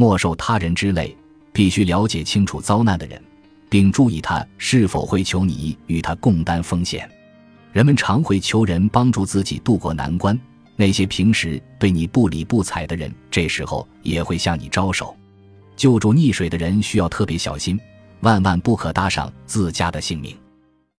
莫受他人之累，必须了解清楚遭难的人，并注意他是否会求你与他共担风险。人们常会求人帮助自己渡过难关，那些平时对你不理不睬的人，这时候也会向你招手。救助溺水的人需要特别小心，万万不可搭上自家的性命。